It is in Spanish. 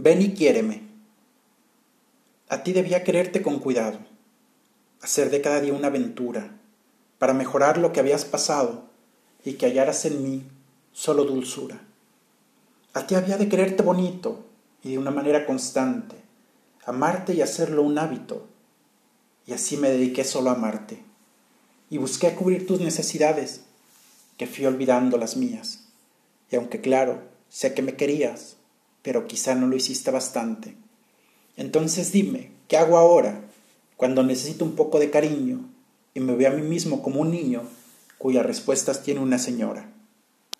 Ven y quiéreme. A ti debía quererte con cuidado, hacer de cada día una aventura, para mejorar lo que habías pasado y que hallaras en mí solo dulzura. A ti había de quererte bonito y de una manera constante, amarte y hacerlo un hábito. Y así me dediqué solo a amarte. Y busqué cubrir tus necesidades, que fui olvidando las mías. Y aunque claro, sé que me querías, pero quizá no lo hiciste bastante. Entonces dime, ¿qué hago ahora cuando necesito un poco de cariño y me veo a mí mismo como un niño cuyas respuestas tiene una señora?